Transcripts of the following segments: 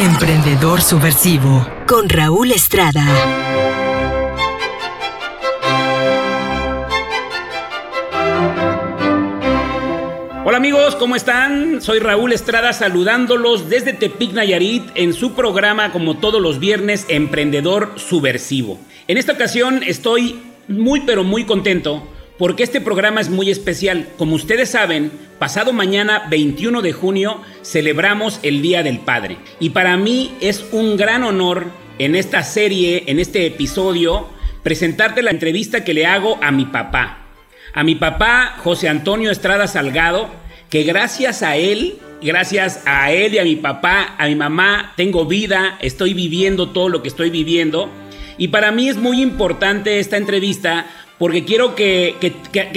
Emprendedor Subversivo con Raúl Estrada. Hola amigos, ¿cómo están? Soy Raúl Estrada saludándolos desde Tepic Nayarit en su programa como todos los viernes Emprendedor Subversivo. En esta ocasión estoy muy pero muy contento porque este programa es muy especial. Como ustedes saben, pasado mañana 21 de junio celebramos el Día del Padre. Y para mí es un gran honor en esta serie, en este episodio, presentarte la entrevista que le hago a mi papá. A mi papá José Antonio Estrada Salgado, que gracias a él, gracias a él y a mi papá, a mi mamá, tengo vida, estoy viviendo todo lo que estoy viviendo. Y para mí es muy importante esta entrevista porque quiero que,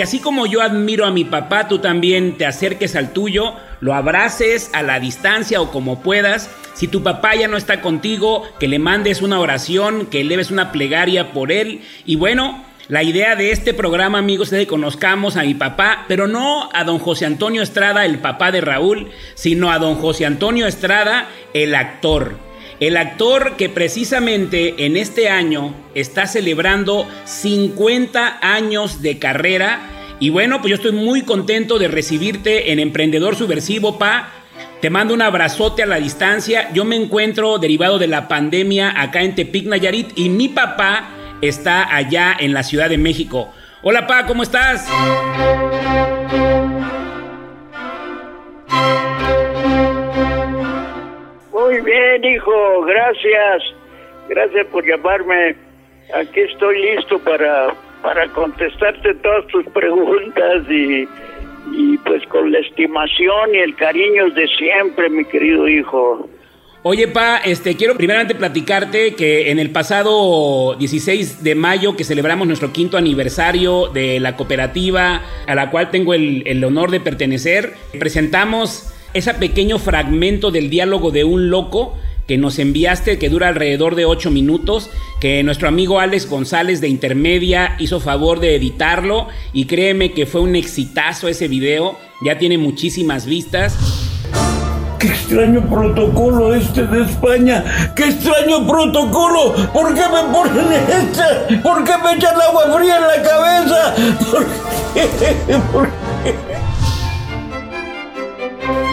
así como yo admiro a mi papá, tú también te acerques al tuyo, lo abraces a la distancia o como puedas. Si tu papá ya no está contigo, que le mandes una oración, que leves una plegaria por él. Y bueno, la idea de este programa, amigos, es que conozcamos a mi papá, pero no a don José Antonio Estrada, el papá de Raúl, sino a don José Antonio Estrada, el actor. El actor que precisamente en este año está celebrando 50 años de carrera. Y bueno, pues yo estoy muy contento de recibirte en Emprendedor Subversivo, Pa. Te mando un abrazote a la distancia. Yo me encuentro derivado de la pandemia acá en Tepic, Nayarit, y mi papá está allá en la Ciudad de México. Hola, Pa, ¿cómo estás? Bien, hijo, gracias. Gracias por llamarme. Aquí estoy listo para, para contestarte todas tus preguntas y, pues con la estimación y el cariño de siempre, mi querido hijo. Oye, Pa, este, quiero primeramente platicarte que en el pasado 16 de mayo, que celebramos nuestro quinto aniversario de la cooperativa a la cual tengo el, el honor de pertenecer, presentamos ese pequeño fragmento del diálogo de un loco que nos enviaste, que dura alrededor de 8 minutos, que nuestro amigo Alex González de Intermedia hizo favor de editarlo y créeme que fue un exitazo ese video, ya tiene muchísimas vistas. Qué extraño protocolo este de España. Qué extraño protocolo. ¿Por qué me ponen este? ¿Por qué me echan agua fría en la cabeza? ¿Por qué? ¿Por qué?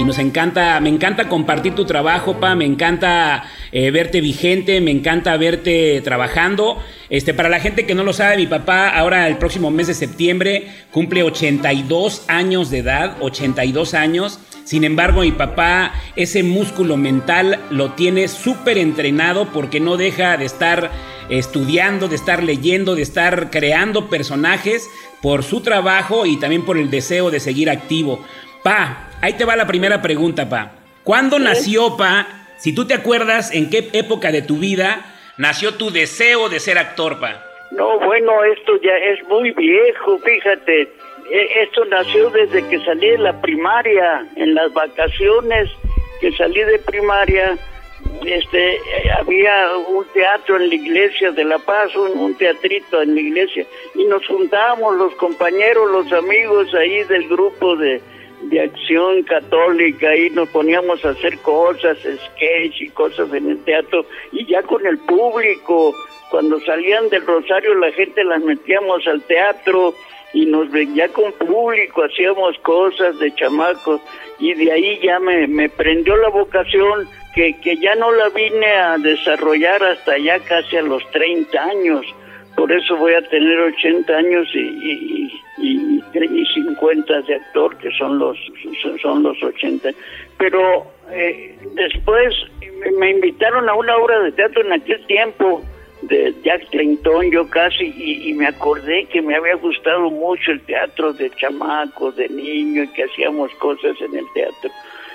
Y nos encanta, me encanta compartir tu trabajo, pa, me encanta eh, verte vigente, me encanta verte trabajando. Este, para la gente que no lo sabe, mi papá ahora el próximo mes de septiembre cumple 82 años de edad, 82 años. Sin embargo, mi papá ese músculo mental lo tiene súper entrenado porque no deja de estar estudiando, de estar leyendo, de estar creando personajes por su trabajo y también por el deseo de seguir activo. Pa, ahí te va la primera pregunta, Pa. ¿Cuándo nació, Pa? Si tú te acuerdas en qué época de tu vida nació tu deseo de ser actor, Pa. No, bueno, esto ya es muy viejo, fíjate. E, esto nació desde que salí de la primaria, en las vacaciones que salí de primaria. Este, había un teatro en la iglesia de La Paz, un, un teatrito en la iglesia, y nos juntábamos los compañeros, los amigos ahí del grupo de, de acción católica y nos poníamos a hacer cosas, sketch y cosas en el teatro y ya con el público, cuando salían del Rosario la gente las metíamos al teatro y nos ya con público hacíamos cosas de chamacos y de ahí ya me, me prendió la vocación que, que ya no la vine a desarrollar hasta ya casi a los 30 años por eso voy a tener 80 años y, y, y, y 50 de actor, que son los, son los 80. Pero eh, después me invitaron a una obra de teatro en aquel tiempo de Jack Clinton, yo casi, y, me acordé que me había gustado mucho el teatro de chamaco, de niño, y que hacíamos cosas en el teatro.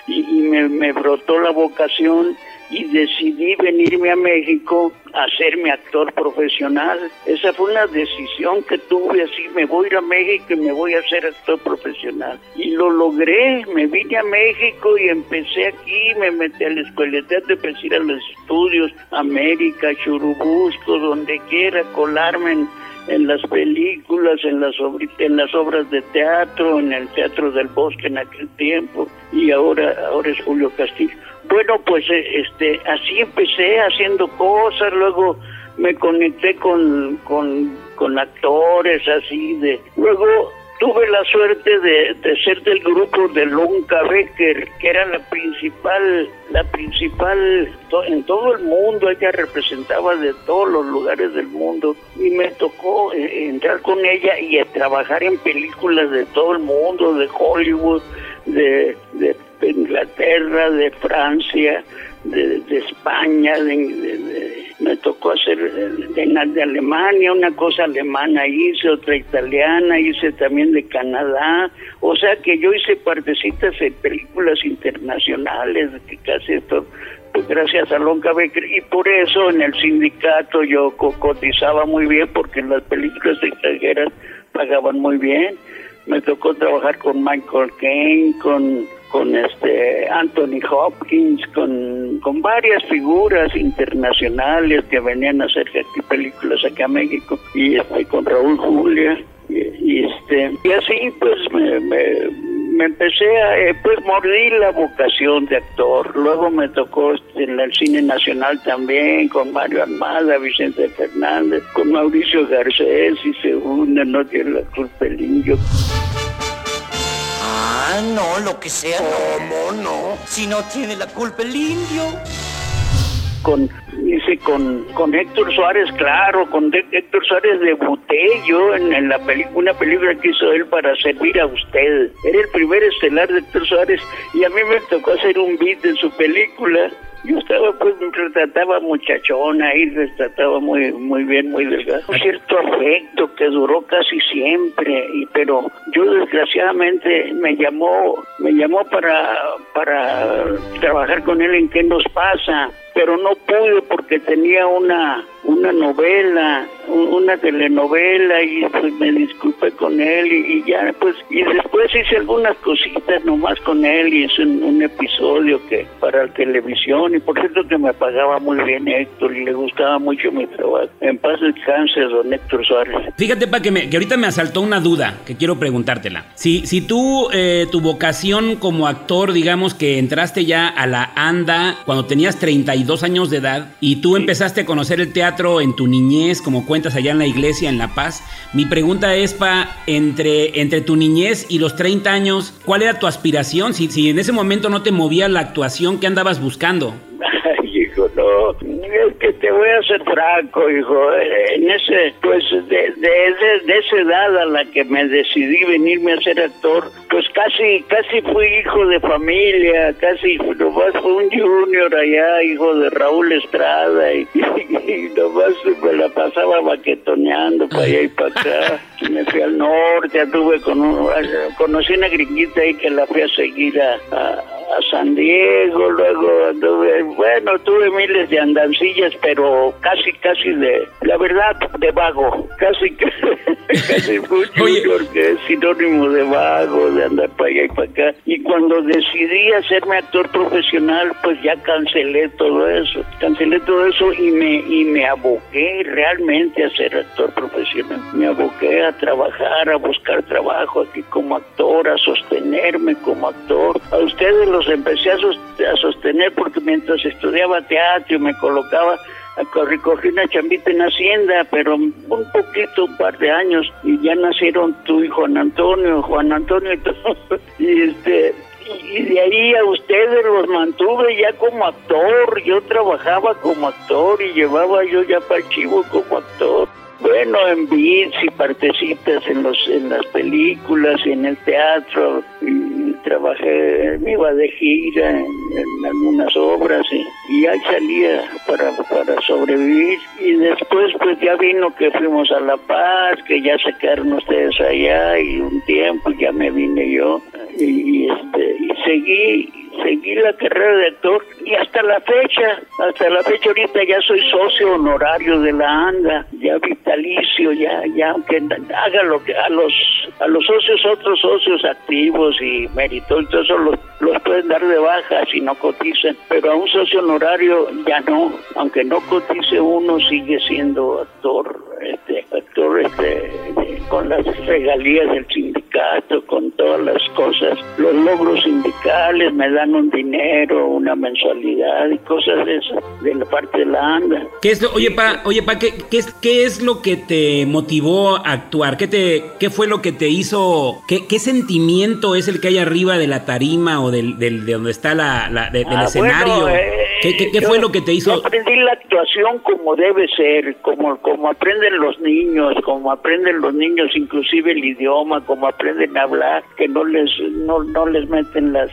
Y, me, me brotó la vocación y decidí venirme a México hacerme actor profesional. Esa fue una decisión que tuve así, me voy a ir a México y me voy a hacer actor profesional. Y lo logré, me vine a México y empecé aquí, me metí a la escuela de teatro, empecé a ir a los estudios, América, Churubusco, donde quiera, colarme en en las películas, en las, en las obras de teatro, en el Teatro del Bosque en aquel tiempo y ahora, ahora es Julio Castillo. Bueno, pues eh, este, así empecé haciendo cosas, luego me conecté con, con, con actores así de... Luego tuve la suerte de, ser del grupo de Lunca Becker, que era la principal, la principal en todo el mundo, ella representaba de todos los lugares del mundo y me tocó eh, entrar con ella y trabajar en películas de todo el mundo, de Hollywood, de, de Inglaterra, de Francia, de, España, me tocó hacer de, de, Alemania, una cosa alemana hice, otra italiana, hice también de Canadá, o sea que yo hice partecitas en películas internacionales, que casi todo, pues gracias a Lonca Becker, y por eso en el sindicato yo cotizaba muy bien, porque las películas extranjeras pagaban muy bien, me tocó trabajar con Michael Caine, con con este Anthony Hopkins, con, con varias figuras internacionales que venían a hacer películas aquí a México. Y este, con Raúl Julia. Y, este y así pues me, me, empecé a eh, pues mordí la vocación de actor luego me tocó en el cine nacional también con Mario Armada Vicente Fernández con Mauricio Garcés y segunda no tiene la cruz pelillo Ah, no, lo que sea. ¿Cómo no? Si no tiene la culpa el indio. Con, dice, con, con Héctor Suárez, claro, con Héctor Suárez debuté yo en, en la película, una película que hizo él para servir a usted. Era el primer estelar de Héctor Suárez y a mí me tocó hacer un beat en su película yo estaba, pues, me retrataba muchachona y retrataba muy, muy bien, muy delgado. Un cierto afecto que duró casi siempre, y, pero yo desgraciadamente me llamó, me llamó para, para trabajar con él en qué nos pasa pero no pude porque tenía una una novela, una telenovela y pues me disculpé con él y, ya pues y después hice algunas cositas nomás con él y hice un, episodio que para la televisión y por cierto que me pagaba muy bien Héctor y le gustaba mucho mi trabajo. En paz descanse don Héctor Suárez. Fíjate pa que, me, que ahorita me asaltó una duda que quiero preguntártela. Si, si tú, eh, tu vocación como actor, digamos que entraste ya a la ANDA cuando tenías 32 dos años de edad y tú empezaste a conocer el teatro en tu niñez, como cuentas allá en la iglesia, en La Paz. Mi pregunta es, Pa, entre, entre tu niñez y los 30 años, ¿cuál era tu aspiración? Si, si en ese momento no te movía la actuación, ¿qué andabas buscando? es que te voy a ser franco, hijo, en ese, pues de, de, de, esa edad a la que me decidí venirme a ser actor, pues casi, casi fui hijo de familia, casi nomás fue un junior allá, hijo de Raúl Estrada, y, nomás me la pasaba baquetoneando para allá y para acá, me fui al norte, anduve con un, conocí una gringuita ahí que la fui a seguir a, a San Diego, luego anduve, bueno, tuve miles de andancillas, pero casi, casi de, la verdad, de vago, casi, casi mucho, porque es sinónimo de vago, de andar para allá y para acá. Y cuando decidí hacerme actor profesional, pues ya cancelé todo eso, cancelé todo eso y me, y me aboqué realmente a ser actor profesional. Me aboqué a trabajar, a buscar trabajo aquí como actor, a sostenerme como actor. A ustedes los empecé a, sostener porque mientras estudiaba teatro me colocaba recogí una chambita en Hacienda, pero un poquito, un par de años, y ya nacieron tu hijo Juan Antonio, Juan Antonio y todo. Y este, y de ahí a ustedes los mantuve ya como actor, yo trabajaba como actor y llevaba yo ya para Chivo como actor. Bueno, en bits y partecitas en los en las películas y en el teatro. Y trabajé, me iba de gira en, algunas obras y, y, ahí salía para, para sobrevivir. Y después pues ya vino que fuimos a La Paz, que ya se quedaron ustedes allá y un tiempo ya me vine yo y, este, y seguí seguí la carrera de actor y hasta la fecha, hasta la fecha ahorita ya soy socio honorario de la ANDA, ya vitalicio, ya, ya aunque haga lo que a los a los socios, otros socios activos y mérito, eso los, los pueden dar de baja si no cotizan, pero a un socio honorario ya no, aunque no cotice uno sigue siendo actor, este, actor este, con las regalías del sindicato, con todas las cosas, los logros sindicales, me dan un dinero, una mensualidad y cosas de esas, de la parte de la ANDA. ¿Qué es lo, oye, pa, oye, pa, ¿qué, qué, es, ¿qué es lo que te motivó a actuar? ¿Qué, te, qué fue lo que te hizo, qué, qué sentimiento es el que hay arriba de la tarima o del, del de donde está la, la de, del Ah, escenario? bueno, eh, ¿Qué, qué, qué yo- fue lo que te hizo? Yo aprendí la actuación como debe ser, como, como aprenden los niños, como aprenden los niños inclusive el idioma, como aprenden a hablar, que no les no, no les meten las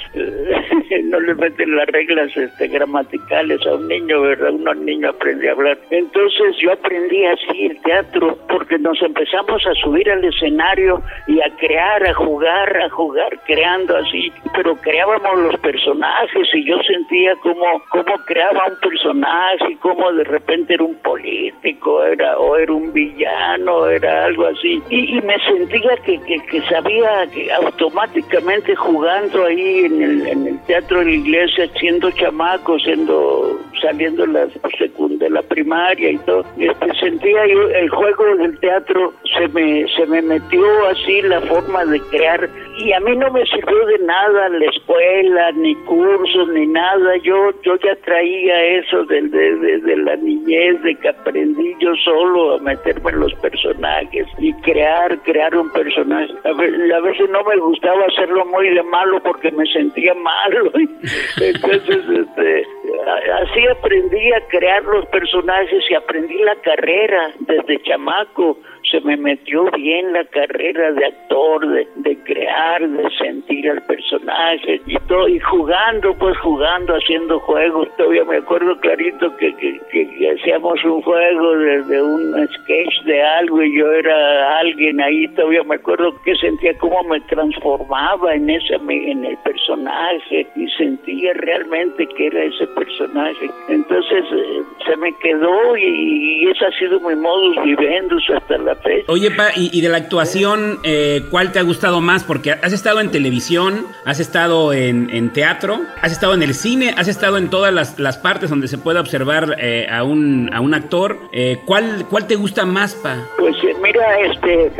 no les meten las reglas este, gramaticales a un niño, ¿verdad? Uno niño aprende a hablar. Entonces yo aprendí así el teatro porque nos empezamos a subir al escenario y a crear, a jugar, a jugar, creando así, pero creábamos los personajes y yo sentía como, como creaba un personaje, como de repente era un político, era o era un villano, era algo así. Y, me sentía que, que, que sabía que automáticamente jugando ahí en el, en el teatro de la iglesia, siendo chamaco, siendo saliendo la secund- de la primaria y todo, este, sentía el juego del teatro se me se me metió así la forma de crear. Y a mí no me sirvió de nada la escuela ni cursos ni nada. Yo yo ya traía eso de, de, la niñez de que aprendí yo solo a meterme en los personajes y crear crear un personaje. A veces no me gustaba hacerlo muy de malo porque me sentía malo entonces este así aprendí a crear los personajes y aprendí la carrera desde chamaco se me metió bien la carrera de actor, de, de crear, de sentir al personaje y todo, y jugando, pues jugando, haciendo juegos. Todavía me acuerdo clarito que, que, hacíamos un juego de, un sketch de algo y yo era alguien ahí. Todavía me acuerdo que sentía cómo me transformaba en ese en el personaje y sentía realmente que era ese personaje. Entonces eh, se me quedó y, y ese ha sido mi modus vivendus hasta la Oye, Pa, y, y de la actuación, eh, ¿cuál te ha gustado más? Porque has estado en televisión, has estado en, en teatro, has estado en el cine, has estado en todas las, las partes donde se puede observar eh, a, un, a un actor. Eh, ¿cuál, ¿Cuál te gusta más, Pa? Pues eh, mira, este,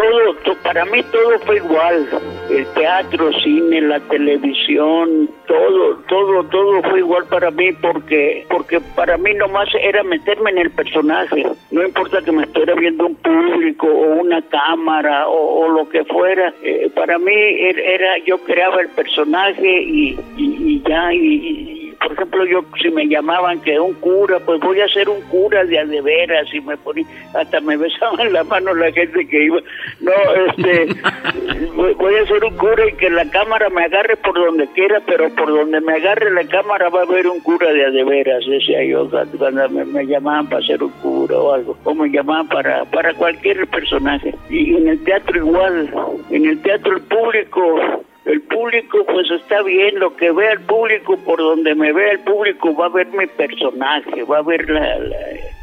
todo, to- para mí todo fue igual, el teatro, cine, la televisión, todo, todo, todo fue igual para mí porque, porque para mí nomás era meterme en el personaje, no importa que me estuviera viendo un público o una cámara o, lo que fuera, eh, para mí er- era, yo creaba el personaje y, y, y ya, y por ejemplo, yo si me llamaban que un cura, pues voy a ser un cura de a de veras y me ponía, hasta me besaban la mano la gente que iba. No, este, voy, a ser un cura y que la cámara me agarre por donde quiera, pero por donde me agarre la cámara va a haber un cura de a de veras, decía yo, cuando cuando me, me llamaban para ser un cura o algo, o me llamaban para, para cualquier personaje. Y en el teatro igual, en el teatro el público el público pues está bien, lo que vea el público, por donde me vea el público va a ver mi personaje, va a ver la,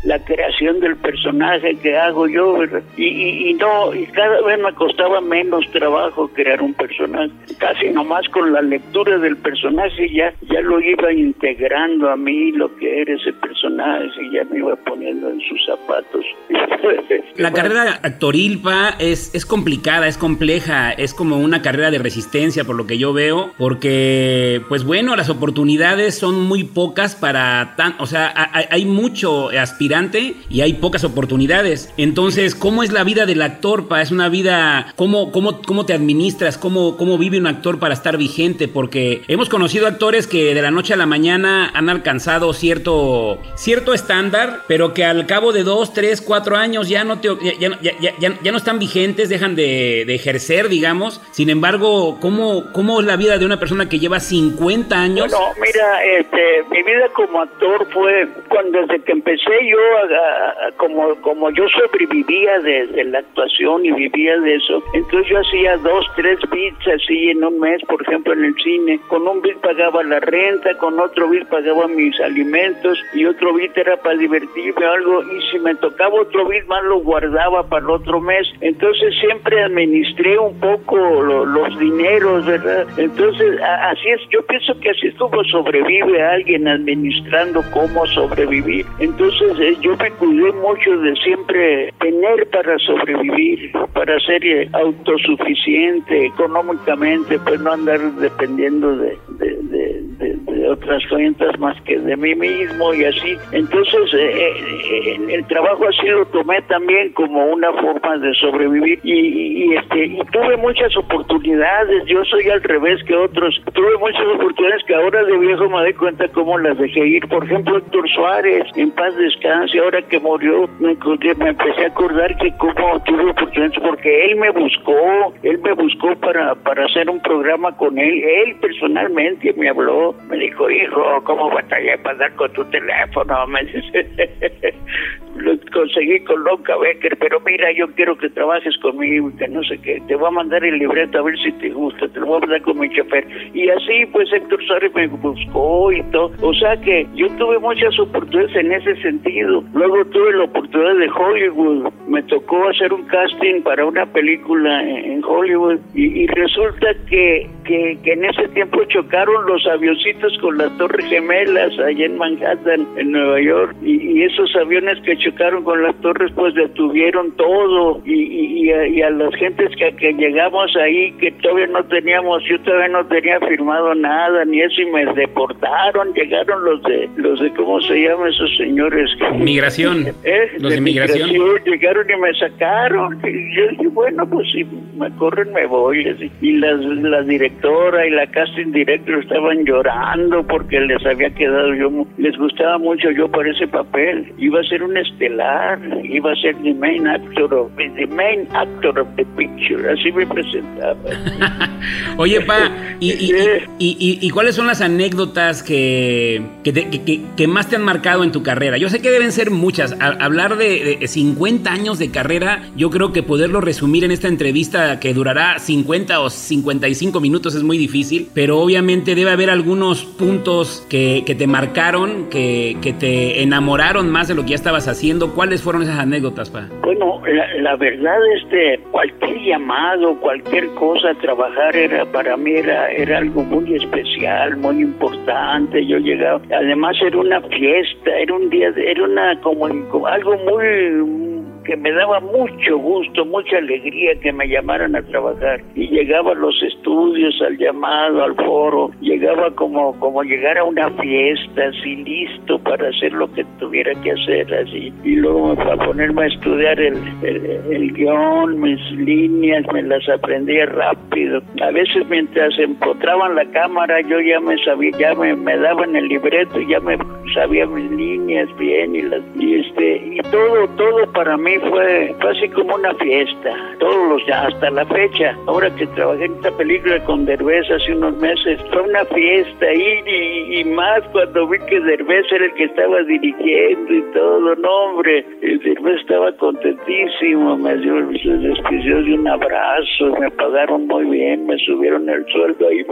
la, creación del personaje que hago yo. Y, y, no, y cada vez me costaba menos trabajo crear un personaje, casi nomás con la lectura del personaje ya, ya lo iba integrando a mí lo que era ese personaje, y ya me iba poniendo en sus zapatos. La carrera actoril, Pa, es, es complicada, es compleja, es como una carrera de resistencia por lo que yo veo, porque, pues bueno, las oportunidades son muy pocas para tan, o sea, hay, mucho aspirante y hay pocas oportunidades. Entonces, ¿cómo es la vida del actor, Pa? Es una vida, ¿cómo, cómo, cómo te administras? ¿Cómo, ¿Cómo vive un actor para estar vigente? Porque hemos conocido actores que de la noche a la mañana han alcanzado cierto, cierto estándar, pero que al cabo de dos, tres, cuatro años ya no, te, ya, ya, ya, ya no están vigentes, dejan de, de, ejercer, digamos. Sin embargo, ¿cómo, cómo es la vida de una persona que lleva 50 años? Bueno, mira, este, mi vida como actor fue cuando desde que empecé yo, a- como, como yo sobrevivía de, la actuación y vivía de eso, entonces yo hacía dos, tres bits así en un mes, por ejemplo, en el cine. Con un bit pagaba la renta, con otro bit pagaba mis alimentos y otro bit era para divertirme o algo. Y si me tocaba otro bit más, lo guardaba para el otro mes. Entonces siempre administré un poco lo- los dineros, Entonces, así es, yo pienso que así es como sobrevive alguien administrando cómo sobrevivir. Entonces, eh, yo me cuidé mucho de siempre tener para sobrevivir, para ser eh, autosuficiente económicamente, pues no andar dependiendo de, de, otras cuentas más que de mí mismo y así. Entonces, eh, el trabajo así lo tomé también como una forma de sobrevivir y, este y tuve muchas oportunidades. Soy al revés que otros. Tuve muchas oportunidades que ahora de viejo me doy cuenta cómo las dejé ir. Por ejemplo, Héctor Suárez, en paz descanse, ahora que murió, me, acordé- me empecé a acordar que cómo tuve oportunidades porque él me buscó, él me buscó para, para hacer un programa con él. Él personalmente me habló, me dijo, hijo, ¿cómo batallé para dar con tu teléfono? Me dice, lo conseguí con Lonca Becker, pero mira, yo quiero que trabajes conmigo, que no sé qué, te voy a mandar el libreto a ver si te gusta, te lo voy a mandar con mi chofer. Y así, pues Héctor Suárez me buscó y todo. O sea que yo tuve muchas oportunidades en ese sentido. Luego tuve la oportunidad de Hollywood. Me tocó hacer un casting para una película en Hollywood y, y resulta que, que, que en ese tiempo chocaron los avioncitos con las Torres Gemelas allá en Manhattan, en Nueva York. Y, y esos aviones que chocaron con las torres pues detuvieron todo y, y, y a, y a las gentes que, que llegamos ahí que todavía no teníamos, yo todavía no tenía firmado nada ni eso y me deportaron, llegaron los de, los de, ¿cómo se llaman esos señores? Migración. ¿Eh? Los de migración. Llegaron y me sacaron. Y yo dije, bueno, pues si me corren me voy. Y las, la directora y la casting director estaban llorando porque les había quedado yo, les gustaba mucho yo para ese papel. Iba a ser un estelar, iba a ser the main actor of, the main actor of the picture. Así me presentaba. Oye, pa, ¿y, y, y- y- cuáles son las anécdotas que, que, te- que- más te han marcado en tu carrera? Yo sé que deben ser muchas. A- hablar de, de 50 años de carrera, yo creo que poderlo resumir en esta entrevista que durará 50 o 55 minutos es muy difícil, pero obviamente debe haber algunos puntos que, que te marcaron, que, que te enamoraron más de lo que ya estabas haciendo. ¿Cuáles fueron esas anécdotas? Bueno, la, la verdad, este, cualquier llamado, cualquier cosa, trabajar era para mí era, era algo muy especial, muy importante. Yo llegaba, además era una fiesta, era un día, era una como algo muy que me daba mucho gusto, mucha alegría que me llamaran a trabajar. Y llegaba a los estudios, al llamado, al foro, llegaba como, como llegar a una fiesta, así listo para hacer lo que tuviera que hacer, así. Y luego para ponerme a estudiar el, el, el guion, mis líneas, me las aprendía rápido. A veces mientras empotraban la cámara, yo ya me sabía, ya me, me daban el libreto, ya me sabía mis líneas bien y las y este y todo todo para mí fue, fue así como una fiesta todos los ya hasta la fecha ahora que trabajé en esta película con Derbez hace unos meses fue una fiesta y, y más cuando vi que Derbez era el que estaba dirigiendo y todo no hombre Derbez estaba contentísimo me dio despidió de un abrazo me pagaron muy bien me subieron el sueldo ahí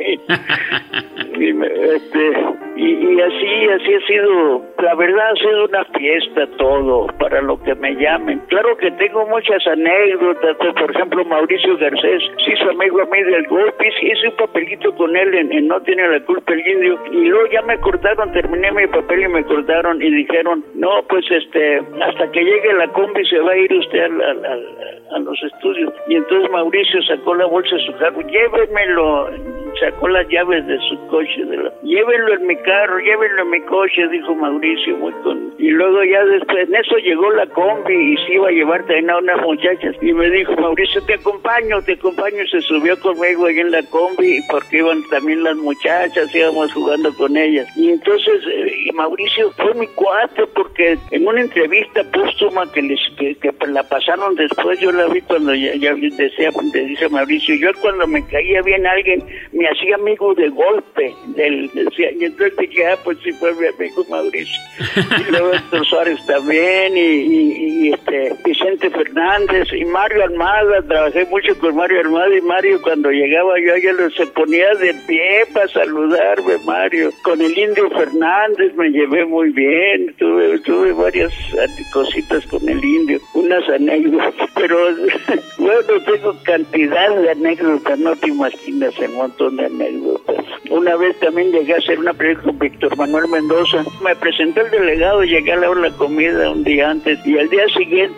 y, me- este, y, y así, así ha sido, la verdad ha sido una fiesta todo para lo que me llamen. Claro que tengo muchas anécdotas, pues, por ejemplo Mauricio Garcés, sí su amigo a mí del golpe, hice un papelito con él en, No tiene la culpa el indio, y luego ya me cortaron, terminé mi papel y me cortaron y dijeron, no, pues este, hasta que llegue la combi se va a ir usted a los estudios. Y entonces Mauricio sacó la bolsa de su carro, llévemelo, sacó las llaves de su coche, de la- llévenlo en mi carro, llévenlo en mi coche, dijo Mauricio, muy con... Y luego ya después, en eso llegó la combi y se iba a llevar también a unas muchachas. Y me dijo, Mauricio, te acompaño, te acompaño. Se subió conmigo ahí en la combi porque iban también las muchachas, íbamos jugando con ellas. Y entonces, eh, Mauricio fue mi cuate porque en una entrevista póstuma que les que, que la pasaron después, yo la vi cuando ya, ya decía, dice Mauricio, yo cuando me caía bien alguien, me así amigo de golpe. Del, decía, y entonces dije, ah, pues sí fue mi amigo Mauricio. Y luego Héctor Suárez también, y, y, y, este Vicente Fernández, y Mario Armada, trabajé mucho con Mario Armada, y Mario cuando llegaba yo, lo, se ponía de pie para saludarme, Mario. Con el Indio Fernández me llevé muy bien, tuve, tuve varias cositas con el Indio, unas anécdotas, pero bueno, tengo cantidad de anécdotas, no te imaginas el montón de anécdotas. Una vez también llegué a hacer una película con Víctor Manuel Mendoza. Me presentó el delegado, llegué a la hora de la comida un día antes y al día siguiente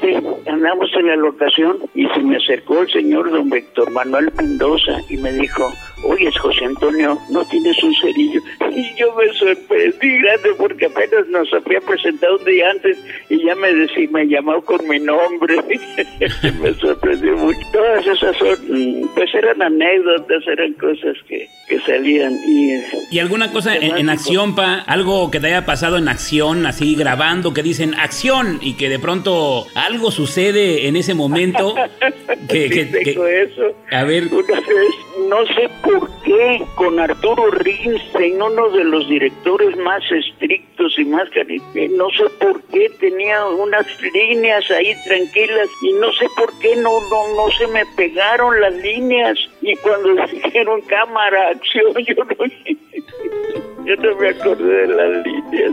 andamos en la locación y se me acercó el señor don Víctor Manuel Mendoza y me dijo, oye, José Antonio, ¿no tienes un cerillo? Y yo me sorprendí grande porque apenas nos había presentado un día antes y ya me decía, me llamó con mi nombre. me sorprendió mucho. Todas esas son, pues eran anécdotas, eran cosas que, que salían. ¿Y, ¿Y alguna cosa en, en, acción, pa? Algo que te haya pasado en acción, así grabando, que dicen acción y que de pronto algo sucede en ese momento. que, que, que, eso. A ver. Una vez, no sé por qué, con Arturo Rinstein, uno de los directores más estrictos y más cariñosos, no sé por qué tenía unas líneas ahí tranquilas y no sé por qué no, no, no se me pegaron las líneas y cuando dijeron cámara, acción, yo no, yo no me acordé de las líneas,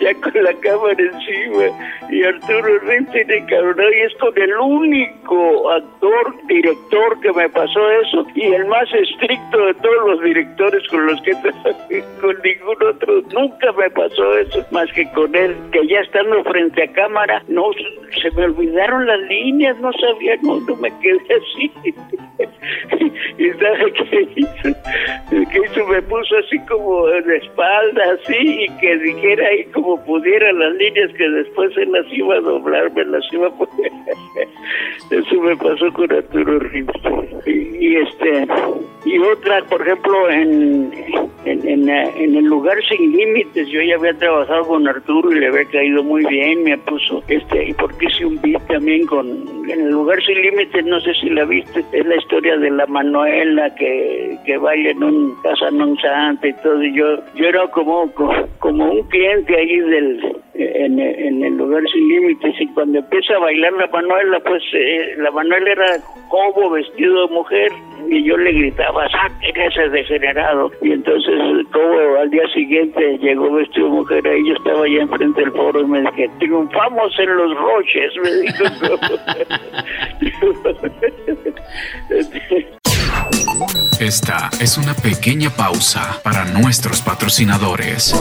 ya con la cámara encima y Arturo Rinstein encabronó y es con el único actor, director que me pasó eso y el más estricto de todos los directores con los que con ningún otro, nunca me pasó eso, más que con él, que ya estando frente a cámara, no, se me olvidaron las líneas, no sabía, no, no me quedé así. y sabe qué hizo, qué hizo, me puso así como de espalda, así, y que dijera ahí como pudiera las líneas que después se las iba a doblar, me las iba a poner. Eso me pasó con Arturo. Y, y este, y otra, por ejemplo, en, en, en, en, el lugar sin límites, yo ya había trabajado con Arturo y le había caído muy bien, me puso, este, y porque hice un beat también con, en el lugar sin límites, no sé si la viste, es la historia de la Manuela que, que baila en un casa non santa y todo, y yo, yo era como, como un cliente ahí del, en, en, el lugar sin límites y cuando empieza a bailar la Manuela, pues eh, la Manuela era como vestido de mujer y yo le gritaba, saquen ese degenerado. Y entonces como al día siguiente llegó vestido de mujer ahí, yo estaba allá enfrente del foro y me dije, triunfamos en los roches, me dijo. Esta es una pequeña pausa para nuestros patrocinadores.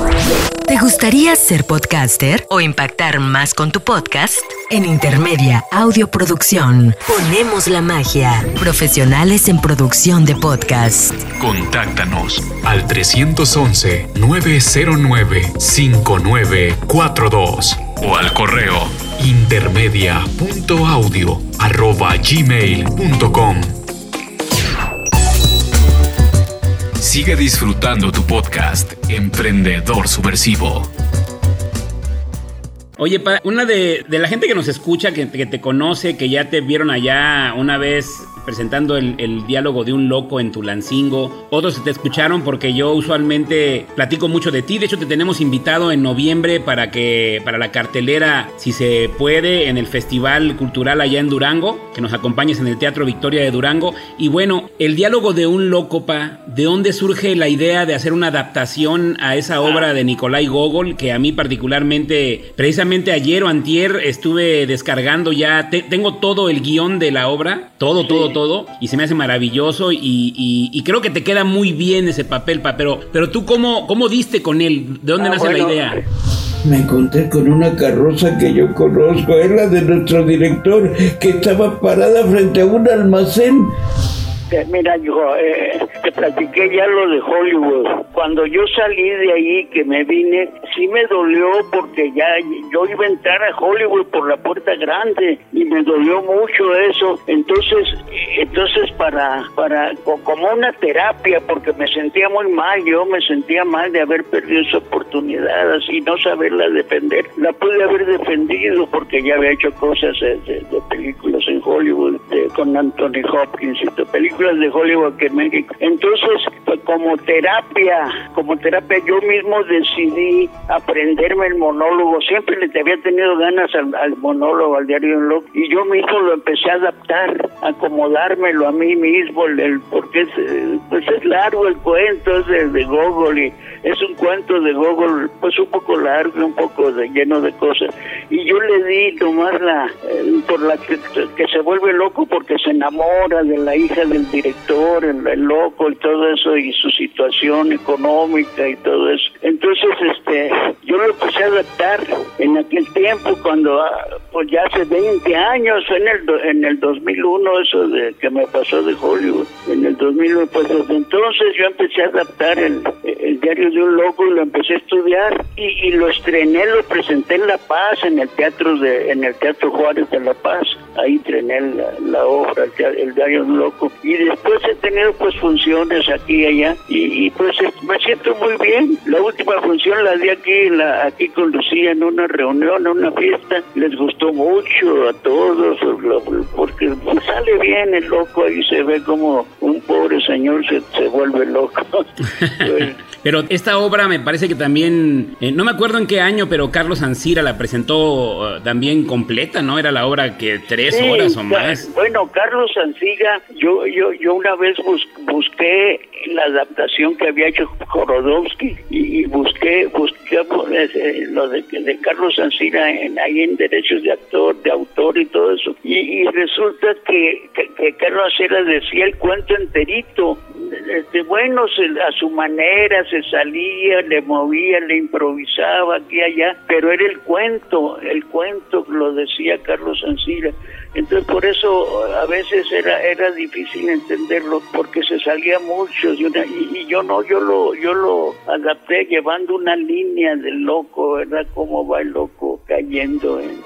¿Te gustaría ser podcaster o impactar más con tu podcast? En Intermedia Audio Producción ponemos la magia. Profesionales en producción de podcast. Contáctanos al 311-909-5942 o al correo intermedia.audio@gmail.com. Sigue disfrutando tu podcast Emprendedor Subversivo. Oye, pa, una de, de, la gente que nos escucha, que, que, te conoce, que ya te vieron allá una vez presentando el, el, diálogo de un loco en Tulancingo. Otros te escucharon porque yo usualmente platico mucho de ti. De hecho, te tenemos invitado en noviembre para que para la cartelera, si se puede, en el Festival Cultural allá en Durango, que nos acompañes en el Teatro Victoria de Durango. Y bueno, el diálogo de un loco, pa, ¿de dónde surge la idea de hacer una adaptación a esa obra de Nikolai Gogol, que a mí particularmente, precisamente ayer o antier, estuve descargando ya, te, tengo todo el guion de la obra, todo, sí. todo, todo, y se me hace maravilloso y, y, y, creo que te queda muy bien ese papel, pa, pero, pero tú cómo, cómo diste con él, ¿de dónde ah, nace bueno, la idea? Me encontré con una carroza que yo conozco, es la de nuestro director, que estaba parada frente a un almacén Mira, yo eh, te platiqué ya lo de Hollywood. Cuando yo salí de ahí, que me vine, sí me dolió porque ya yo iba a entrar a Hollywood por la puerta grande y me dolió mucho eso. Entonces, entonces para, para como una terapia, porque me sentía muy mal, yo me sentía mal de haber perdido esa oportunidad, así no saberla defender. La pude haber defendido porque ya había hecho cosas de, películas en Hollywood con Anthony Hopkins y de películas de Hollywood que en México. Entonces, como terapia, como terapia yo mismo decidí aprenderme el monólogo. Siempre le había tenido ganas al, monólogo, al diario un loco, y yo mismo lo empecé a adaptar, acomodármelo a mí mismo, el, porque es, pues es largo el cuento, es de, de Gogol y es un cuento de Gogol, pues un poco largo, un poco de, lleno de cosas. Y yo le di nomás la, eh, por la que, se vuelve loco porque se enamora de la hija del director, el, el, loco y todo eso, y su situación económica y todo eso. Entonces, este, yo lo empecé a adaptar en aquel tiempo cuando, ah, pues ya hace 20 años, en el, en el 2001, eso de que me pasó de Hollywood, en el 2001, pues desde entonces yo empecé a adaptar el, el diario de un loco, lo empecé a estudiar y, y lo estrené, lo presenté en La Paz, en el teatro de, en el Teatro Juárez de La Paz, ahí trené la, obra, el, Diario Loco, y después he tenido pues funciones aquí y allá, y, pues me siento muy bien. La última función la di aquí, la, aquí con Lucía en una reunión, en una fiesta, les gustó mucho a todos, porque sale bien el loco, ahí se ve como un pobre señor se, se vuelve loco. Pero esta obra me parece que también, eh, no me acuerdo en qué año, pero Carlos Ancira la presentó uh, también completa, ¿no? Era la obra que tres horas o más. Bueno, Carlos Ancira, yo, yo, yo una vez busqué la adaptación que había hecho Jorodowski y, busqué, busqué eh, lo de, de Carlos Ancira en, ahí en derechos de actor, de autor y todo eso. Y, resulta que, que, Carlos Ancira decía el cuento enterito. Este, bueno, a su manera, se salía, le movía, le improvisaba aquí y allá, pero era el cuento, el cuento lo decía Carlos Ancira. Entonces por eso a veces era era difícil entenderlo porque se salía mucho y, y, yo no yo lo yo lo adapté llevando una línea del loco, ¿verdad? Cómo va el loco cayendo en,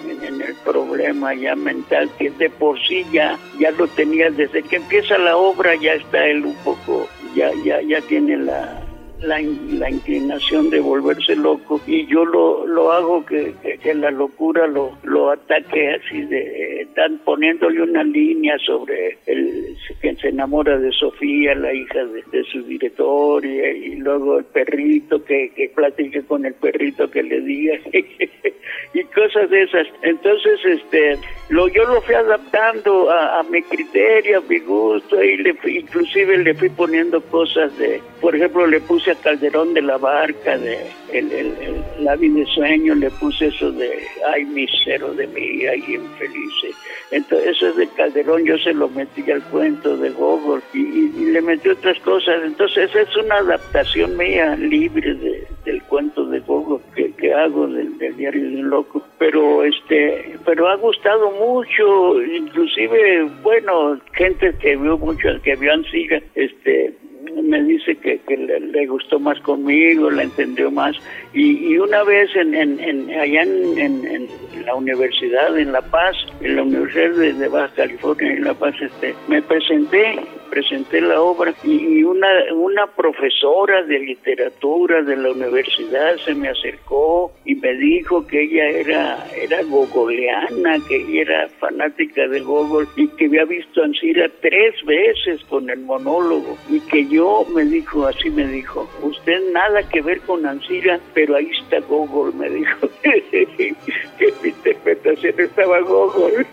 el problema ya mental que de por sí ya ya lo tenía desde que empieza la obra ya está él un poco ya ya ya tiene la la, inclinación de volverse loco y yo lo, lo hago que, que, la locura lo, lo ataque así de están poniéndole una línea sobre el que se enamora de Sofía la hija de, su director y, luego el perrito que, que platique con el perrito que le diga y cosas de esas. Entonces este lo yo lo fui adaptando a, mi criterio a mi gusto y le inclusive le fui poniendo cosas de por ejemplo le puse Calderón de la Barca, de el, el, vida de sueño, le puse eso de ay misero de mí, ay infeliz. Entonces eso es de Calderón, yo se lo metí al cuento de Gogol y, le metí otras cosas. Entonces es una adaptación mía libre del cuento de Gogol que, que hago del, diario de un loco. Pero este, pero ha gustado mucho, inclusive, bueno, gente que vio mucho, que vio Ancira, este, me dice que, que le, gustó más conmigo, la entendió más. Y, y una vez en, en, allá en, en, la universidad, en La Paz, en la Universidad de, de Baja California, en La Paz, este, me presenté presenté la obra y una, una profesora de literatura de la universidad se me acercó y me dijo que ella era, era gogoleana, que ella era fanática de Gogol y que había visto a Ansira tres veces con el monólogo y que yo me dijo, así me dijo, usted nada que ver con Ansira, pero ahí está Gogol, me dijo. que mi interpretación estaba Gogol.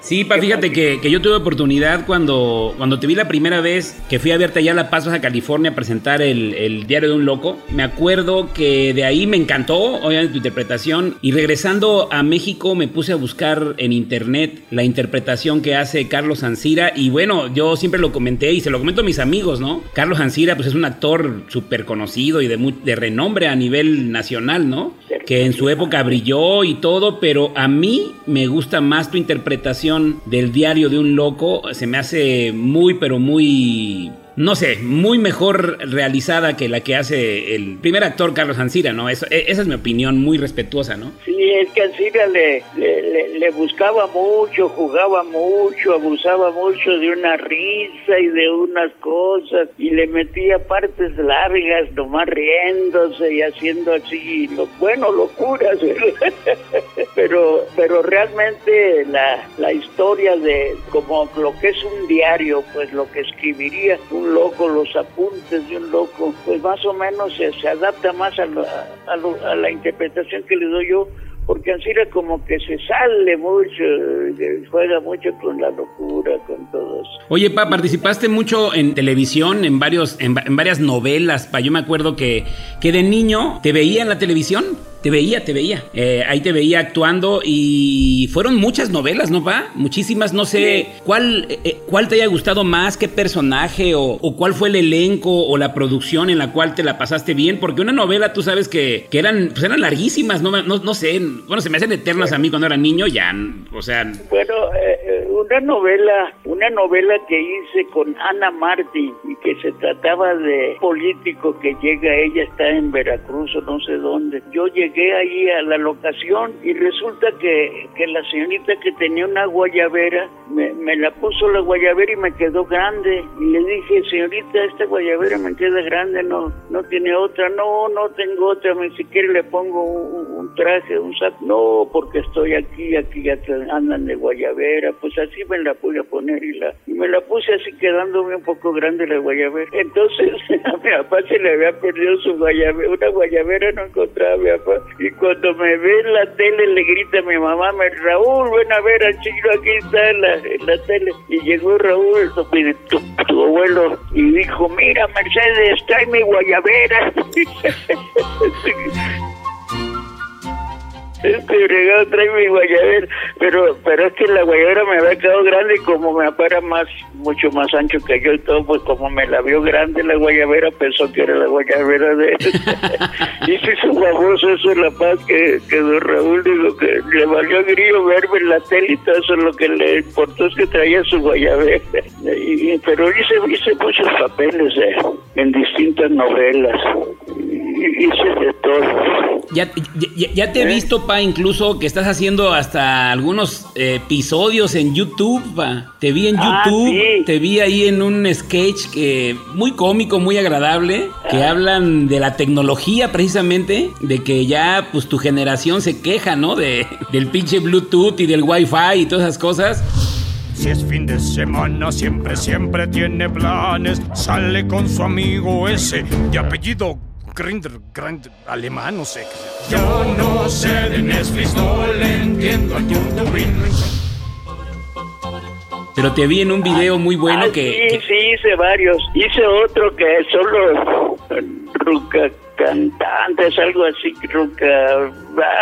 sí, pa, fíjate que, que, yo tuve oportunidad cuando, cuando te vi la primera vez que fui a verte allá a La Paz, a California, a presentar el, el, Diario de un Loco. Me acuerdo que de ahí me encantó, obviamente, tu interpretación. Y regresando a México, me puse a buscar en internet la interpretación que hace Carlos Ancira. Y bueno, yo siempre lo comenté y se lo comento a mis amigos, ¿no? Carlos Ancira, pues es un actor súper conocido y de, de renombre a nivel nacional, ¿no? Que en su época brilló y todo, pero a mí me gusta más tu interpretación del Diario de un Loco. Se me hace muy, pero muy muy no sé, muy mejor realizada que la que hace el primer actor Carlos Ancira, ¿no? Eso, e, esa es mi opinión muy respetuosa, ¿no? Sí, es que Ancira le, le, buscaba mucho, jugaba mucho, abusaba mucho de una risa y de unas cosas y le metía partes largas, nomás riéndose y haciendo así, lo, bueno, locuras, pero, pero realmente la, la historia de como lo que es un diario, pues lo que escribiría loco, los apuntes de un loco, pues más o menos se, se adapta más a la, a, lo- a la interpretación que le doy yo, porque Ansira como que se sale mucho, juega mucho con la locura, con todo eso. Oye, pa, participaste mucho en televisión, en varios, en, va- en varias novelas, pa. Yo me acuerdo que, que de niño te veía en la televisión. Te veía, te veía. Eh, ahí te veía actuando y fueron muchas novelas, ¿no, pa? Muchísimas, no sé cuál, eh, cuál te haya gustado más, qué personaje o, o cuál fue el elenco o la producción en la cual te la pasaste bien, porque una novela tú sabes que, que eran, pues eran larguísimas, no, no, no sé, bueno, se me hacen eternas a mí cuando era niño, ya, o sea, Bueno, eh, una novela, una novela que hice con Ana Martín y que se trataba de político que llega, ella está en Veracruz o no sé dónde. Yo llegué ahí a la locación y resulta que, que la señorita que tenía una guayabera me, me la puso la guayabera y me quedó grande. Y le dije, señorita, esta guayabera me queda grande, no, no tiene otra, no, no tengo otra, ni siquiera le pongo un, un traje, un saco, no, porque estoy aquí, aquí ya andan de guayabera, pues así me la pude poner y la y me la puse así quedándome un poco grande la guayabera. Entonces a mi papá se le había perdido su guayabera, una guayabera no encontraba a mi papá y cuando me ve en la tele le grita a mi mamá, me Raúl, ven a ver al chino, aquí está en la, en la tele y llegó Raúl, tu abuelo y dijo, mira Mercedes, trae mi guayabera. Este fregado trae mi guayabera, pero pero es que la guayabera me había quedado grande y como me apara más, mucho más ancho que yo y todo, pues como me la vio grande la guayabera, pensó que era la guayabera de él. y se hizo famoso eso en La Paz, que, que don Raúl digo que le valió grillo verme en la tele y todo eso, lo que le importó es que traía su guayabera. Y, y- pero hice, hice muchos papeles eh, en distintas novelas, hice de todo. Ya, ya, ya te he visto, pa, incluso que estás haciendo hasta algunos eh, episodios en YouTube, pa. Te vi en Ah, YouTube, sí. te vi ahí en un sketch que muy cómico, muy agradable, que Ah. hablan de la tecnología precisamente, de que ya pues tu generación se queja, ¿no? De, del pinche Bluetooth y del Wi-Fi y todas esas cosas. Si es fin de semana, siempre, siempre tiene planes. Sale con su amigo ese, de apellido Grinder, Grinder, alemán, no sé. Yo no sé de Netflix, no le entiendo al YouTube. Pero te vi en un video muy bueno Ah, que, sí, que- sí, hice varios. Hice otro que son los ruca cantantes, algo así, ruca,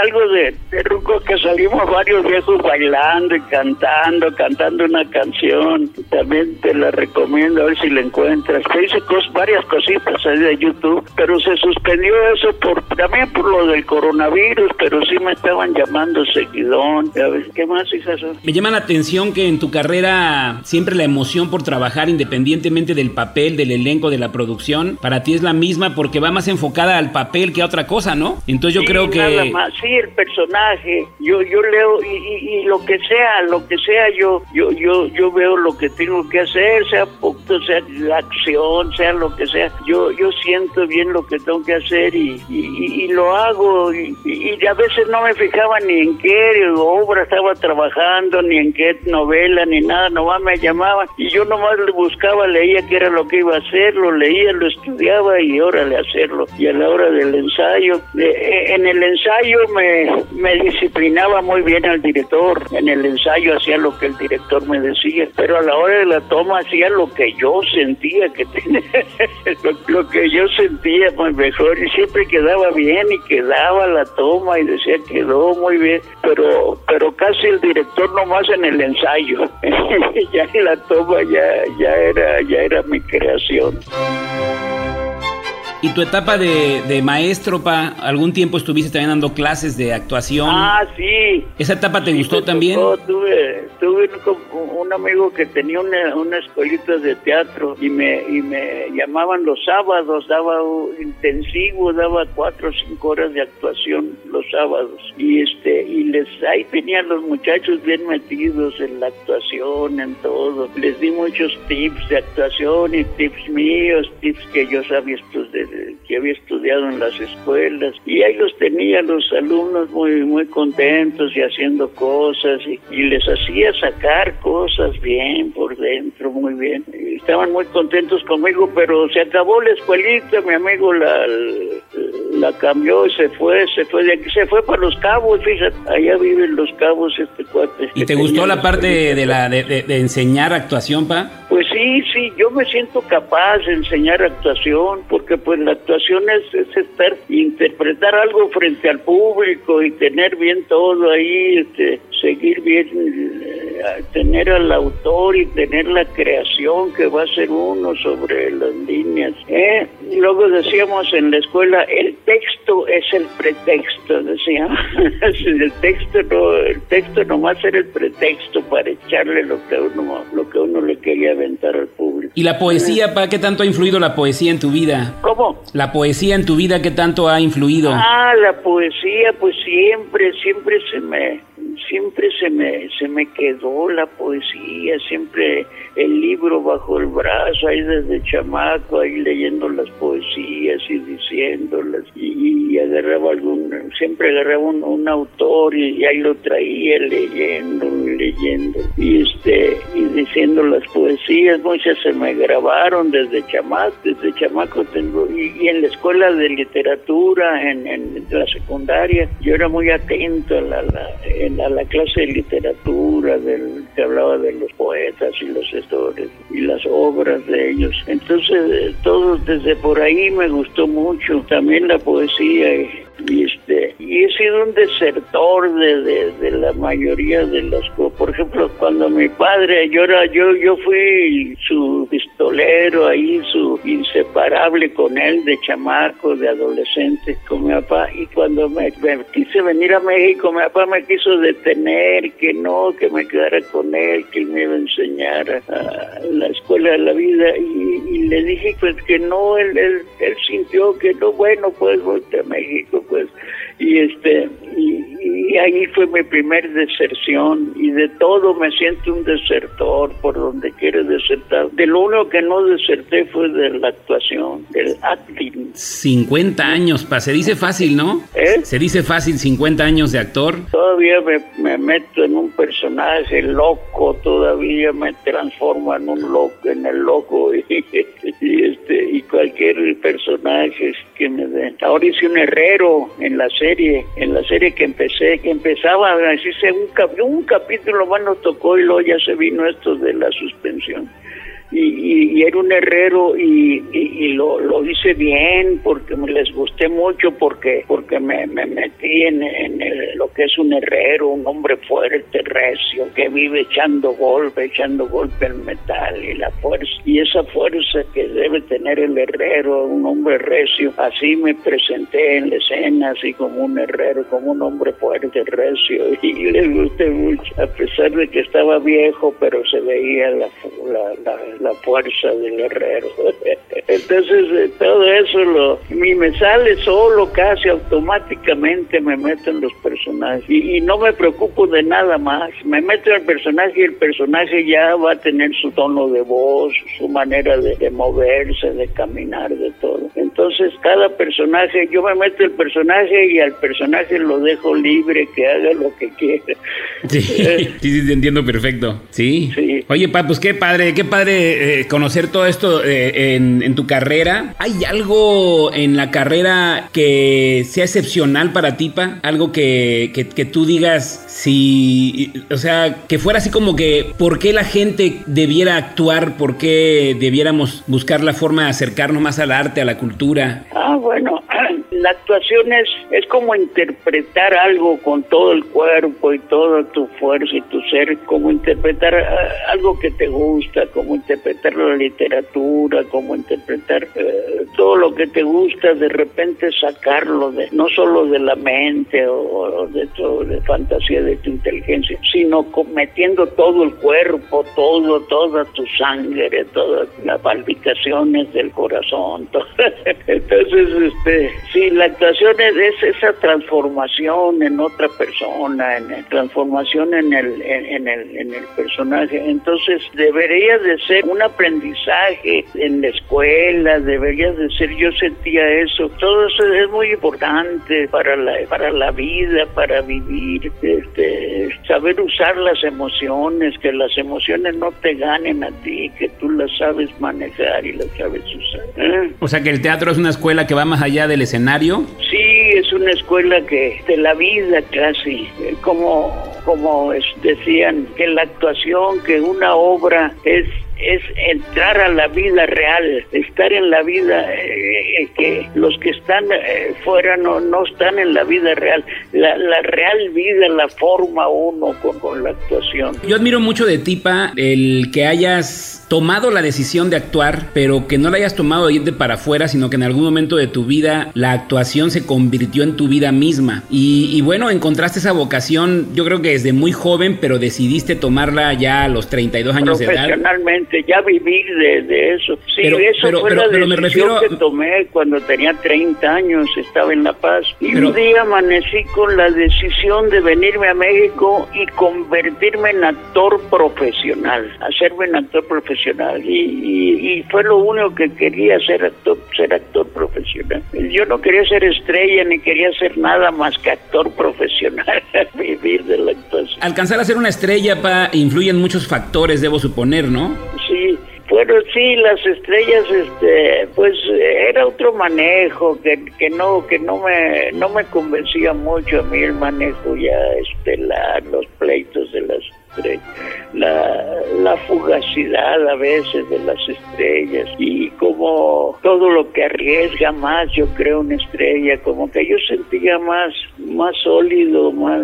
algo de, de ruco que salimos varios viejos bailando y cantando, cantando una canción. También te la recomiendo a ver si la encuentras. Te hice cos- varias cositas ahí de YouTube, pero se suspendió eso por también por lo del coronavirus, pero sí me estaban llamando seguidón. Ver, ¿qué más, hijas? Me llama la atención que en tu carrera siempre la emoción por trabajar independientemente del papel, del elenco, de la producción, para ti es la misma porque va más enfocada al papel que a otra cosa, ¿no? Entonces yo Sí, creo nada que... más. Sí el personaje yo yo leo y, y- y lo que sea lo que sea yo yo yo yo veo lo que tengo que hacer sea poco sea acción sea lo que sea yo yo siento bien lo que tengo que hacer y, y- lo hago y, a veces no me fijaba ni en qué obra estaba trabajando ni en qué novela ni nada nomás me llamaban y yo nomás le buscaba leía qué era lo que iba a hacer lo leía lo estudiaba y órale hacerlo. Y a la hora del ensayo eh, en el ensayo me, disciplinaba muy bien al director. En el ensayo hacía lo que el director me decía pero a la hora de la toma hacía lo que yo sentía que tenía. Lo, que yo sentía pues mejor. Y siempre quedaba bien y quedaba la toma y decía quedó muy bien pero pero casi el director nomás en el ensayo. Ya en la toma ya ya era ya era mi creación Y tu etapa de, de maestro, pa, algún tiempo estuviste también dando clases de actuación. ah sí ¿Esa etapa te Sí, gustó también? tocó, tuve tuve un, un amigo que tenía una, una escuelita de teatro y me y me llamaban los sábados, daba intensivo, daba cuatro o cinco horas de actuación los sábados y este y les ahí tenían los muchachos bien metidos en la actuación, en todo. Les di muchos tips de actuación y tips míos, tips que yo sabía estos de, que había estudiado en las escuelas y ahí los tenía los alumnos muy muy contentos y haciendo cosas y, y les hacía sacar cosas bien por dentro, muy bien. Y estaban muy contentos conmigo, pero se acabó la escuelita, mi amigo la, la cambió y se fue, se fue de aquí, se fue para los cabos, fíjate, allá viven los cabos este cuate. ¿Y te gustó la parte de la de, de- de enseñar actuación, pa? Sí, sí, yo me siento capaz de enseñar actuación, porque pues la actuación es, es estar, interpretar algo frente al público y tener bien todo ahí, este, seguir bien, eh, tener al autor y tener la creación que va a hacer uno sobre las líneas. ¿eh? Luego decíamos en la escuela, el texto es el pretexto, decía. el texto no, el texto nomás era el pretexto para echarle lo que uno, lo que uno le quería aventar al público. ¿Y la poesía, pa? ¿Qué tanto ha influido la poesía en tu vida? ¿Cómo? La poesía en tu vida, ¿qué tanto ha influido? Ah, la poesía, pues siempre, siempre se me, siempre se me, se me quedó la poesía, siempre el libro bajo el brazo, ahí desde chamaco, ahí leyendo las poesías y diciéndolas, y, agarraba algún, siempre agarraba un, autor y, ahí lo traía leyendo, leyendo, y este, y diciendo las poesías, muchas se me grabaron desde chamaco, desde chamaco tengo, y, en la escuela de literatura, en, la secundaria, yo era muy atento a la, la- a la clase de literatura, del, que hablaba de los poetas y los y las obras de ellos. Entonces, eh, todo desde por ahí me gustó mucho, también la poesía y, y, este y he sido un desertor de, la mayoría de las cosas. Por ejemplo, cuando mi padre, era, yo, yo fui su pistolero ahí, su inseparable con él de chamaco, de adolescente, con mi papá. Y cuando me, me quise venir a México, mi papá me quiso detener, que no, que me quedara con él, que él me iba a enseñar a, la escuela de la vida. Y, le dije pues que no, él, él, él sintió que no, bueno, pues volte a México, pues. Y este, y, y ahí fue mi primer deserción. Y de todo me siento un desertor, por donde quiero desertar. De lo único que no deserté fue de la actuación, del acting. 50 años, pa. Se dice fácil, ¿no? ¿Eh? Se dice fácil 50 años de actor. Todavía me, me meto en un personaje loco, todavía me transformo en un loco, en el loco y, y este y cualquier personaje que me den. Ahora hice un herrero en la serie, en la serie que empecé, que empezaba así se un, cap- un capítulo más nos tocó y luego ya se vino esto de la suspensión. Y, y- era un herrero y, y- lo, lo hice bien porque me les gusté mucho porque porque me, me metí en, en el- lo que es un herrero, un hombre fuerte, recio, que vive echando golpe, echando golpe al metal y la fuerza. Y esa fuerza que debe tener el herrero, un hombre recio, así me presenté en la escena, así como un herrero, como un hombre fuerte, recio. Y les gusté mucho, a pesar de que estaba viejo, pero se veía la, la, la, la fuerza del herrero. Entonces, eh, todo eso lo, y me sale solo, casi automáticamente me meto en los personajes. Y, no me preocupo de nada más. Me meto el personaje y el personaje ya va a tener su tono de voz, su manera de moverse, de caminar, de todo. Entonces, cada personaje, yo me meto el personaje y al personaje lo dejo libre, que haga lo que quiera. Sí, sí, sí, te entiendo perfecto. Sí. Sí. Oye, pa, pues qué padre, qué padre eh, conocer todo esto eh, en, en tu carrera. ¿Hay algo en la carrera que sea excepcional para ti, pa? Algo que, que, que tú digas, si, o sea, que fuera así como que, ¿por qué la gente debiera actuar? ¿Por qué debiéramos buscar la forma de acercarnos más al arte, a la cultura? Ah, bueno, la actuación es, es como interpretar algo con todo el cuerpo y toda tu fuerza y tu ser, como interpretar ah, algo que te gusta, como interpretar la literatura, como interpretar eh, todo lo que te gusta, de repente sacarlo, de, no solo de la mente o, de, de fantasía de tu inteligencia, sino metiendo todo el cuerpo, todo, toda tu sangre, todas las palpitaciones del corazón. Entonces, este, Sí, la actuación es, es esa transformación en otra persona, en, transformación en el, en, en el, en el personaje. Entonces debería de ser un aprendizaje en la escuela, debería de ser, yo sentía eso. Todo eso es muy importante para la, para la vida, para vivir, este, saber usar las emociones, que las emociones no te ganen a ti, que tú las sabes manejar y las sabes usar. ¿eh? O sea que el teatro es una escuela que va más allá del escenario. Sí, es una escuela que de la vida casi, eh, como como decían que la actuación, que una obra es es entrar a la vida real, estar en la vida eh, eh, que los que están eh, fuera no, no están en la vida real, la, la real vida la forma uno con, con la actuación. Yo admiro mucho de ti, Pa, el que hayas tomado la decisión de actuar, pero que no la hayas tomado de irte para afuera, sino que en algún momento de tu vida la actuación se convirtió en tu vida misma. Y, y bueno, encontraste esa vocación, yo creo que desde muy joven, pero decidiste tomarla ya a los 32 años de edad. Profesionalmente, ya vivir de, de eso. Sí, Pero- eso pero- fue pero- la pero me decisión refiero que tomé cuando tenía 30 años, estaba en La Paz. Y un día amanecí con la decisión de venirme a México y convertirme en actor profesional, hacerme en actor profesional. Y, y- y fue lo único que quería ser actor, ser actor profesional. Yo no quería ser estrella ni quería ser nada más que actor profesional, vivir de la actuación. Alcanzar a ser una estrella, Pa, influyen muchos factores, debo suponer, ¿no? Sí, bueno, sí, las estrellas, este, pues era otro manejo que, que no que no me no me convencía mucho a mí el manejo ya estelar, los pleitos de las la, fugacidad a veces de las estrellas. Y como todo lo que arriesga más, yo creo una estrella, como que yo sentía más más sólido, más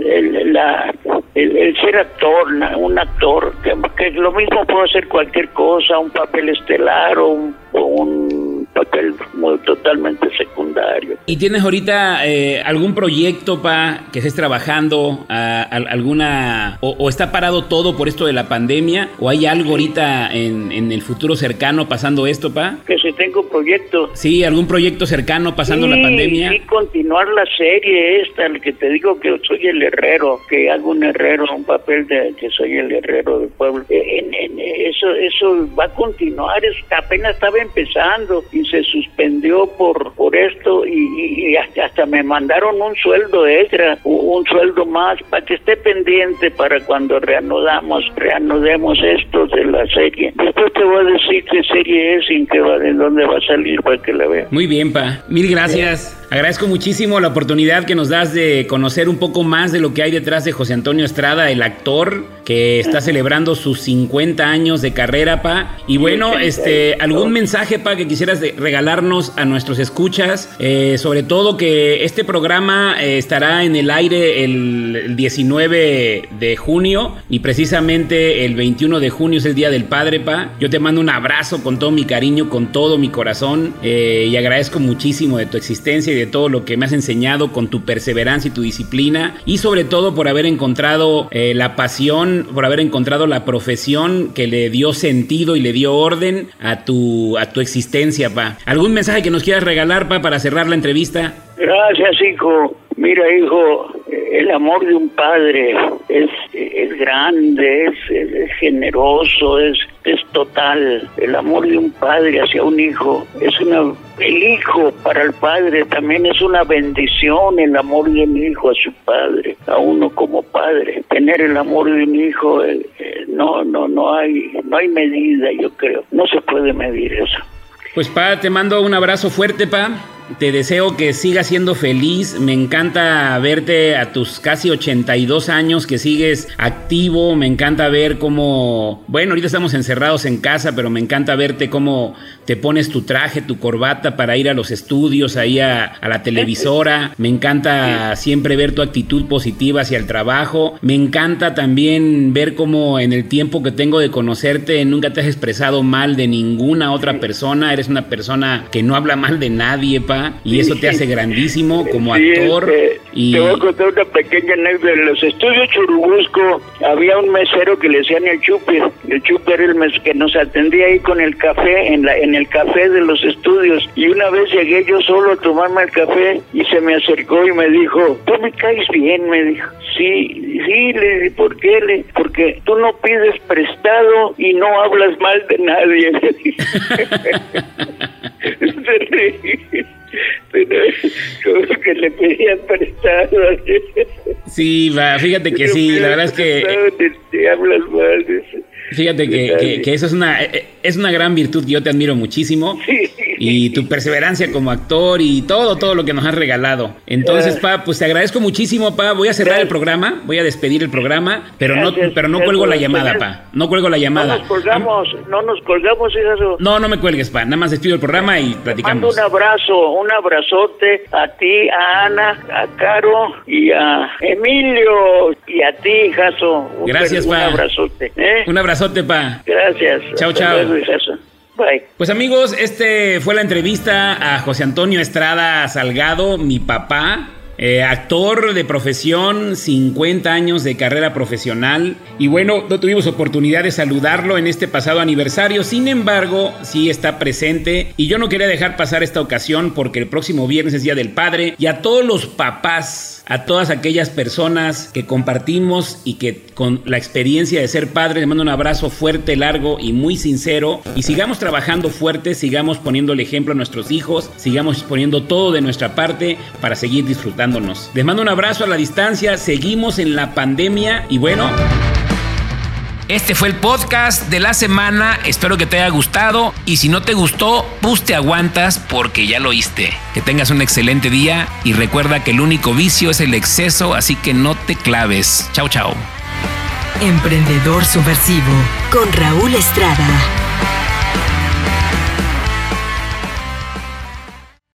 el, la, el, ser actor, un actor, que, lo mismo puedo hacer cualquier cosa, un papel estelar o o un papel muy totalmente secundario. ¿Y tienes ahorita eh, algún proyecto, Pa, que estés trabajando, a- a- alguna, o, o está parado todo por esto de la pandemia, o hay algo ahorita en, en el futuro cercano pasando esto, Pa? Que si tengo proyectos. Sí, algún proyecto cercano pasando la Sí, pandemia. Sí, continuar la serie esta, el que te digo que soy el herrero, que hago un herrero, un papel de que soy el herrero del pueblo. Eh, en- en- eso eso va a continuar, es, apenas estaba empezando y se suspendió por por esto y, hasta, hasta me mandaron un sueldo extra, un sueldo más para que esté pendiente para cuando reanudamos, reanudemos esto de la serie. Después te voy a decir qué serie es y en qué va, de dónde va a salir para que la veas. Muy bien, Pa. Mil gracias. Agradezco muchísimo la oportunidad que nos das de conocer un poco más de lo que hay detrás de José Antonio Estrada, el actor que está celebrando sus 50 años de carrera, Pa. Y bueno, este, algún mensaje, Pa, que quisieras regalarnos a nuestros escuchas, Eh, sobre todo que este programa eh, estará en el aire el, el 19 de junio y precisamente el 21 de junio es el Día del Padre, Pa. Yo te mando un abrazo con todo mi cariño, con todo mi corazón eh, y agradezco muchísimo de tu existencia y de todo lo que me has enseñado con tu perseverancia y tu disciplina y sobre todo por haber encontrado eh, la pasión, por haber encontrado la profesión que le dio sentido y le dio orden a tu, a tu existencia, Pa. ¿Algún mensaje que nos quieras regalar, Pa, para cerrar la entrevista? Gracias, hijo. Mira, hijo, el amor de un padre es, es grande, es, es generoso, es, es total. El amor de un padre hacia un hijo es una... El hijo para el padre también es una bendición, el amor de un hijo a su padre, a uno como padre. Tener el amor de un hijo, eh, eh, no, no, no hay, no hay medida, yo creo. No se puede medir eso. Pues pa, te mando un abrazo fuerte, pa. Te deseo que sigas siendo feliz. Me encanta verte a tus casi 82 años, que sigues activo. Me encanta ver cómo, bueno, ahorita estamos encerrados en casa, pero me encanta verte cómo te pones tu traje, tu corbata para ir a los estudios, ahí a, a la televisora. Me encanta siempre ver tu actitud positiva hacia el trabajo. Me encanta también ver cómo en el tiempo que tengo de conocerte nunca te has expresado mal de ninguna otra persona. Eres una persona que no habla mal de nadie, pa. Y eso te hace grandísimo como actor. este, Y- Te voy a contar una pequeña anécdota. En los estudios Churubusco había un mesero que le decían el chupe. El chupe era el mes que nos atendía ahí con el café, en, la, en el café de los estudios. Y una vez llegué yo solo a tomarme el café y se me acercó y me dijo, tú me caes bien, me dijo. Sí, sí, le dije, ¿por qué? Le, porque tú no pides prestado y no hablas mal de nadie. Como que le pedían prestado. Sí, va, fíjate que sí, la verdad es que... Te hablas mal. Fíjate que, que- que eso es una, eh, es una gran virtud que yo te admiro muchísimo. Y tu perseverancia como actor y todo, todo lo que nos has regalado. Entonces, pa, pues te agradezco muchísimo, pa. Voy a cerrar el programa, voy a despedir el programa, pero no, pero no cuelgo la llamada, pa. No cuelgo la No llamada. nos colgamos, no nos colgamos, hijado. No, no me cuelgues, pa. Nada más despido el programa y Mando platicamos. un abrazo, un abrazote a ti, a Ana, a Caro y a Emilio y a ti. Un- Gracias, un pa. abrazote. ¿eh? Un abrazote, pa. Gracias. Chao, chao. Bye. Pues amigos, este fue la entrevista a José Antonio Estrada Salgado, mi papá, eh, actor de profesión, 50 años de carrera profesional. Y bueno, no tuvimos oportunidad de saludarlo en este pasado aniversario, sin embargo, sí está presente. Y yo no quería dejar pasar esta ocasión porque el próximo viernes es Día del Padre y a todos los papás a todas aquellas personas que compartimos y que con la experiencia de ser padre les mando un abrazo fuerte, largo y muy sincero y sigamos trabajando fuerte, sigamos poniendo el ejemplo a nuestros hijos, sigamos poniendo todo de nuestra parte para seguir disfrutándonos. Les mando un abrazo a la distancia, seguimos en la pandemia y bueno, este fue el podcast de la semana. Espero que te haya gustado. Y si no te gustó, pues te aguantas porque ya lo oíste. Que tengas un excelente día y recuerda que el único vicio es el exceso, así que no te claves. Chao, chao. Emprendedor Subversivo con Raúl Estrada.